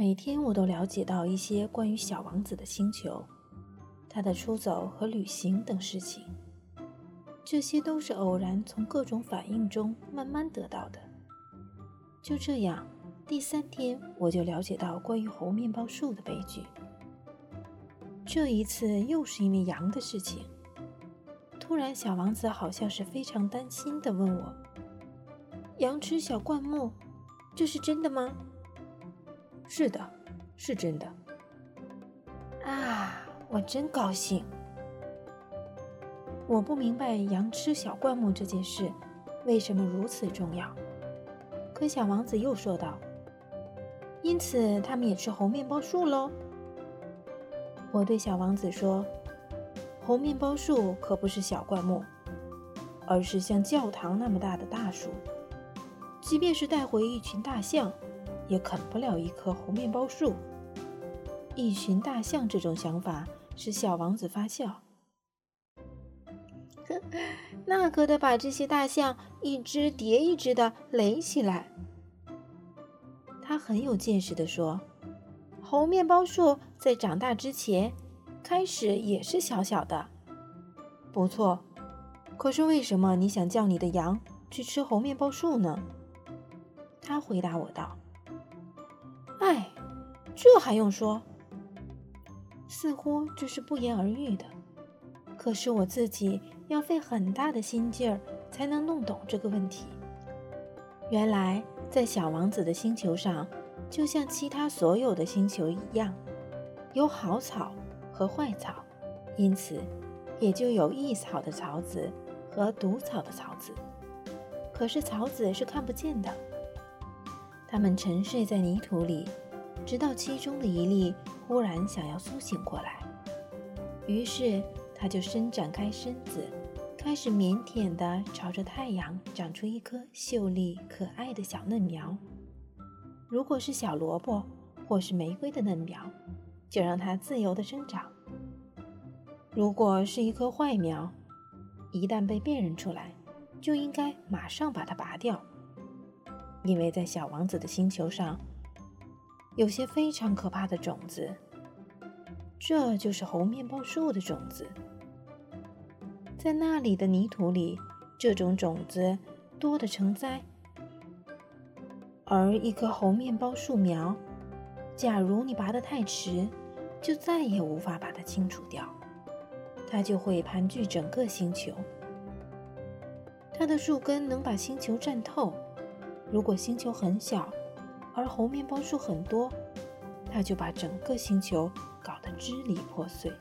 每天我都了解到一些关于小王子的星球、他的出走和旅行等事情。这些都是偶然从各种反应中慢慢得到的。就这样，第三天我就了解到关于猴面包树的悲剧。这一次又是因为羊的事情。突然，小王子好像是非常担心地问我：“羊吃小灌木，这是真的吗？”“是的，是真的。”啊，我真高兴。我不明白羊吃小灌木这件事为什么如此重要。可小王子又说道：“因此，他们也吃猴面包树喽。”我对小王子说：“猴面包树可不是小灌木，而是像教堂那么大的大树。即便是带回一群大象，也啃不了一棵猴面包树。”一群大象这种想法使小王子发笑。那可得把这些大象一只叠一只的垒起来。他很有见识地说。猴面包树在长大之前，开始也是小小的。不错，可是为什么你想叫你的羊去吃猴面包树呢？他回答我道：“哎，这还用说？似乎这是不言而喻的。可是我自己要费很大的心劲儿才能弄懂这个问题。原来，在小王子的星球上。”就像其他所有的星球一样，有好草和坏草，因此也就有益草的草籽和毒草的草籽。可是草籽是看不见的，它们沉睡在泥土里，直到其中的一粒忽然想要苏醒过来，于是它就伸展开身子，开始腼腆地朝着太阳长出一颗秀丽可爱的小嫩苗。如果是小萝卜或是玫瑰的嫩苗，就让它自由地生长；如果是一棵坏苗，一旦被辨认出来，就应该马上把它拔掉，因为在小王子的星球上，有些非常可怕的种子，这就是猴面包树的种子。在那里的泥土里，这种种子多得成灾。而一棵猴面包树苗，假如你拔得太迟，就再也无法把它清除掉，它就会盘踞整个星球。它的树根能把星球占透。如果星球很小，而猴面包树很多，它就把整个星球搞得支离破碎。